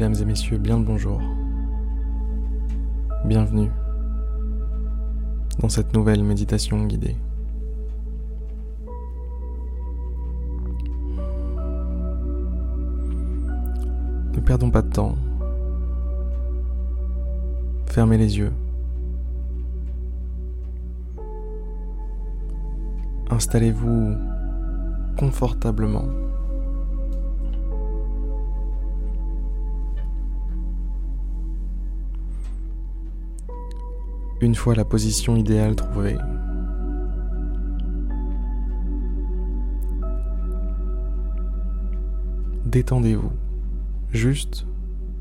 Mesdames et messieurs, bien le bonjour. Bienvenue dans cette nouvelle méditation guidée. Ne perdons pas de temps. Fermez les yeux. Installez-vous confortablement. Une fois la position idéale trouvée, détendez-vous. Juste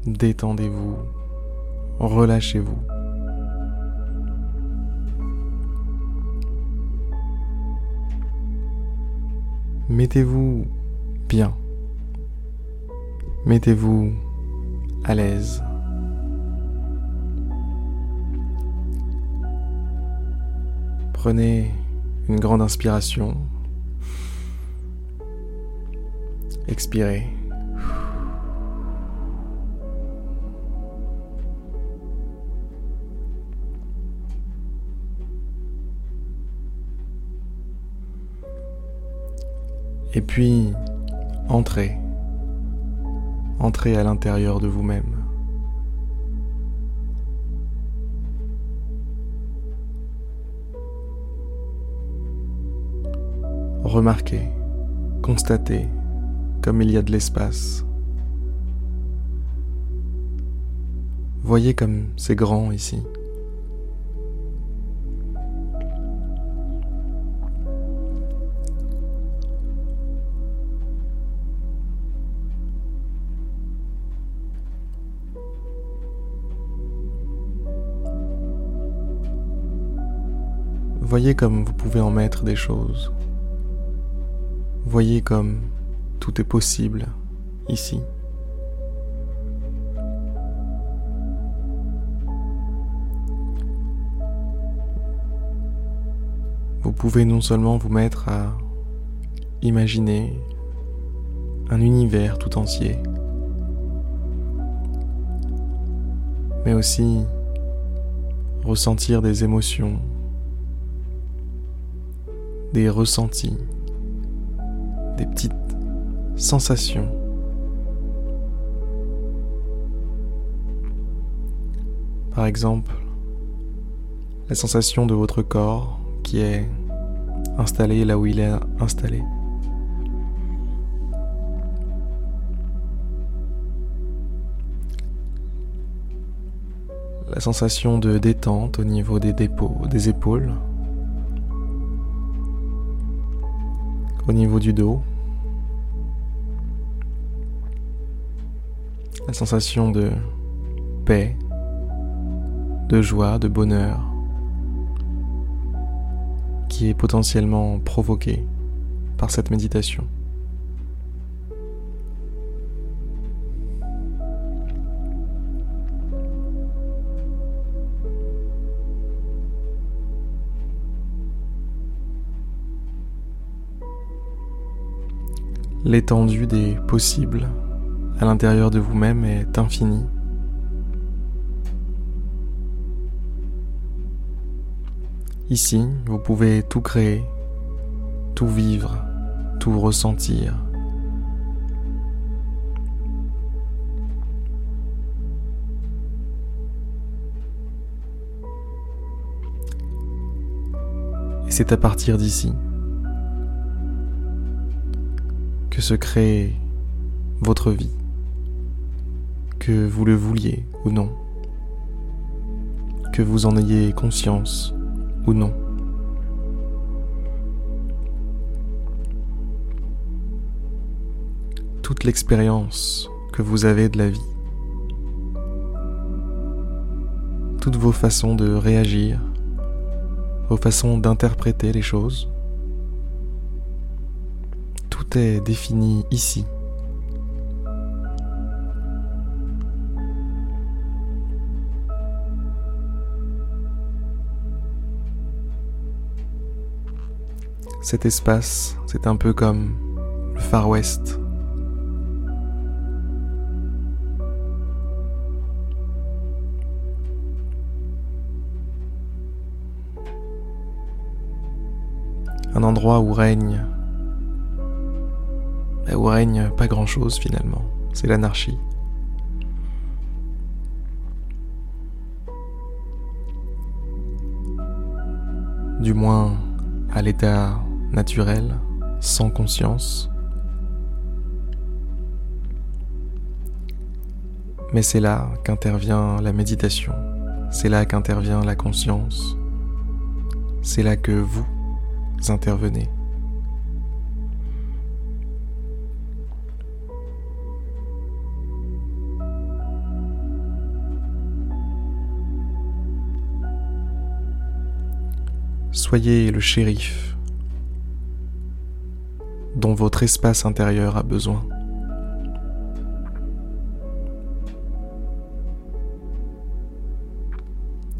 détendez-vous. Relâchez-vous. Mettez-vous bien. Mettez-vous à l'aise. Prenez une grande inspiration. Expirez. Et puis, entrez. Entrez à l'intérieur de vous-même. Remarquez, constatez comme il y a de l'espace. Voyez comme c'est grand ici. Voyez comme vous pouvez en mettre des choses. Voyez comme tout est possible ici. Vous pouvez non seulement vous mettre à imaginer un univers tout entier, mais aussi ressentir des émotions, des ressentis des petites sensations. Par exemple, la sensation de votre corps qui est installé là où il est installé. La sensation de détente au niveau des, dépôts, des épaules. Au niveau du dos. la sensation de paix, de joie, de bonheur qui est potentiellement provoquée par cette méditation. L'étendue des possibles à l'intérieur de vous-même est infini. Ici, vous pouvez tout créer, tout vivre, tout ressentir. Et c'est à partir d'ici se crée votre vie que vous le vouliez ou non, que vous en ayez conscience ou non. Toute l'expérience que vous avez de la vie, toutes vos façons de réagir, vos façons d'interpréter les choses, ici. Cet espace, c'est un peu comme le Far West. Un endroit où règne bah, où règne pas grand-chose finalement, c'est l'anarchie. Du moins à l'état naturel, sans conscience. Mais c'est là qu'intervient la méditation, c'est là qu'intervient la conscience, c'est là que vous intervenez. Soyez le shérif dont votre espace intérieur a besoin.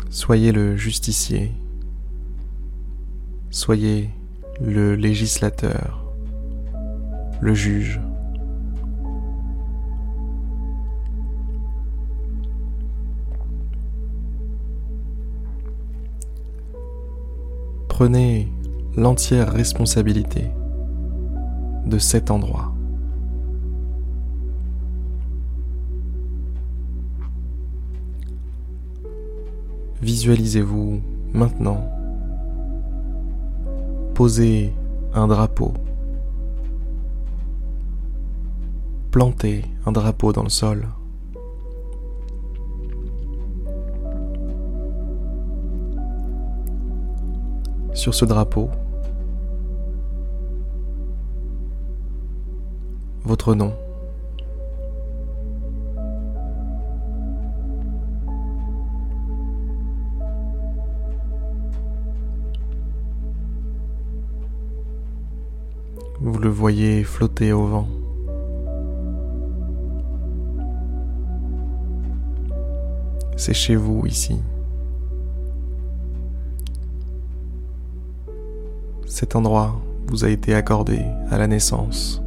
Soyez le justicier, soyez le législateur, le juge. Prenez l'entière responsabilité de cet endroit. Visualisez-vous maintenant poser un drapeau, planter un drapeau dans le sol. Ce drapeau, votre nom. Vous le voyez flotter au vent. C'est chez vous ici. Cet endroit vous a été accordé à la naissance.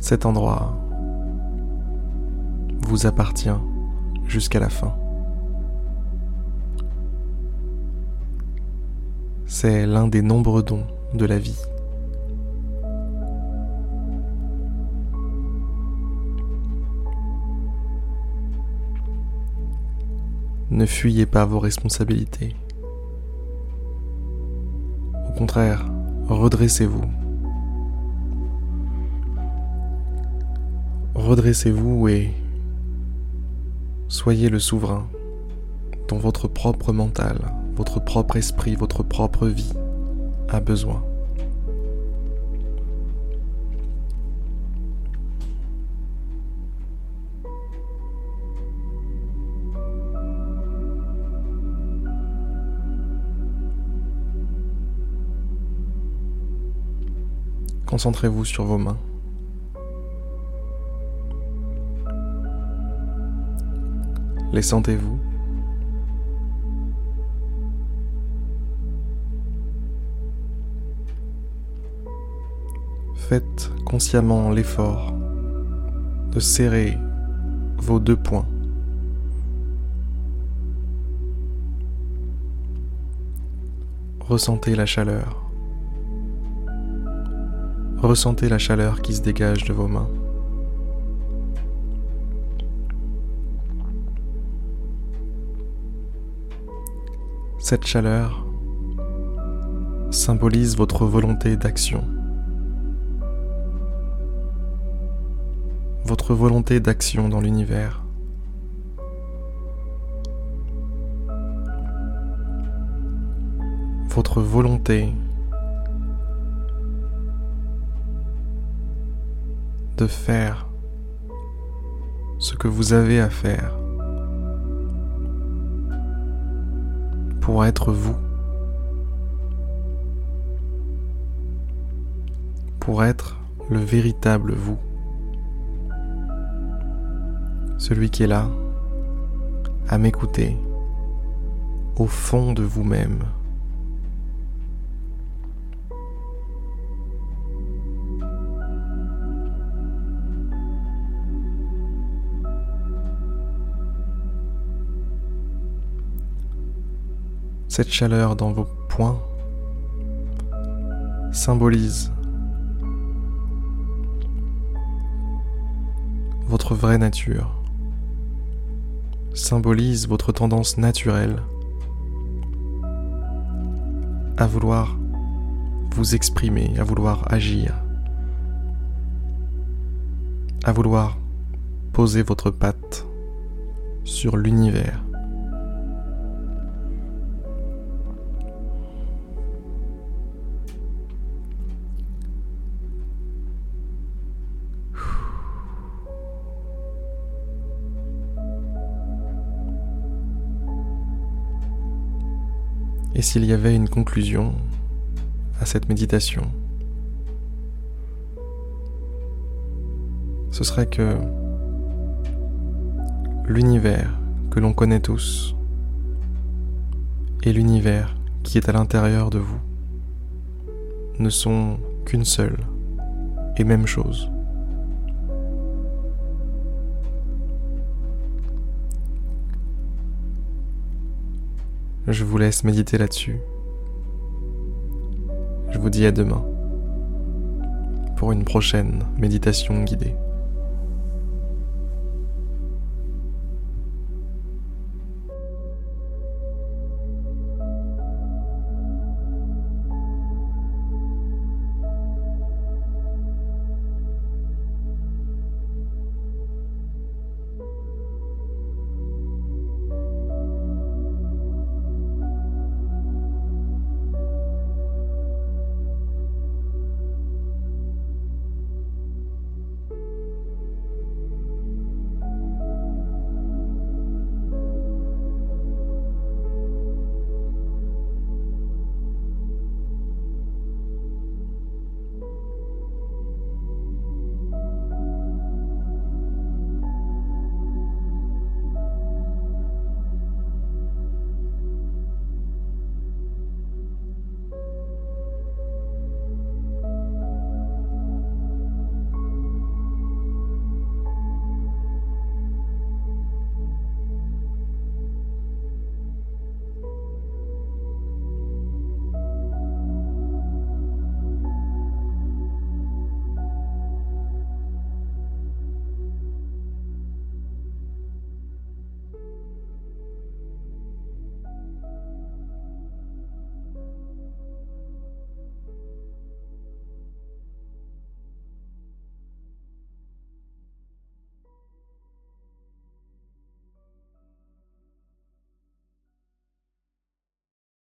Cet endroit vous appartient jusqu'à la fin. C'est l'un des nombreux dons de la vie. Ne fuyez pas vos responsabilités. Au contraire, redressez-vous. Redressez-vous et Soyez le souverain dont votre propre mental, votre propre esprit, votre propre vie a besoin. Concentrez-vous sur vos mains. Les sentez-vous Faites consciemment l'effort de serrer vos deux poings. Ressentez la chaleur. Ressentez la chaleur qui se dégage de vos mains. Cette chaleur symbolise votre volonté d'action. Votre volonté d'action dans l'univers. Votre volonté de faire ce que vous avez à faire. pour être vous, pour être le véritable vous, celui qui est là, à m'écouter, au fond de vous-même. Cette chaleur dans vos poings symbolise votre vraie nature, symbolise votre tendance naturelle à vouloir vous exprimer, à vouloir agir, à vouloir poser votre patte sur l'univers. Et s'il y avait une conclusion à cette méditation, ce serait que l'univers que l'on connaît tous et l'univers qui est à l'intérieur de vous ne sont qu'une seule et même chose. Je vous laisse méditer là-dessus. Je vous dis à demain pour une prochaine méditation guidée.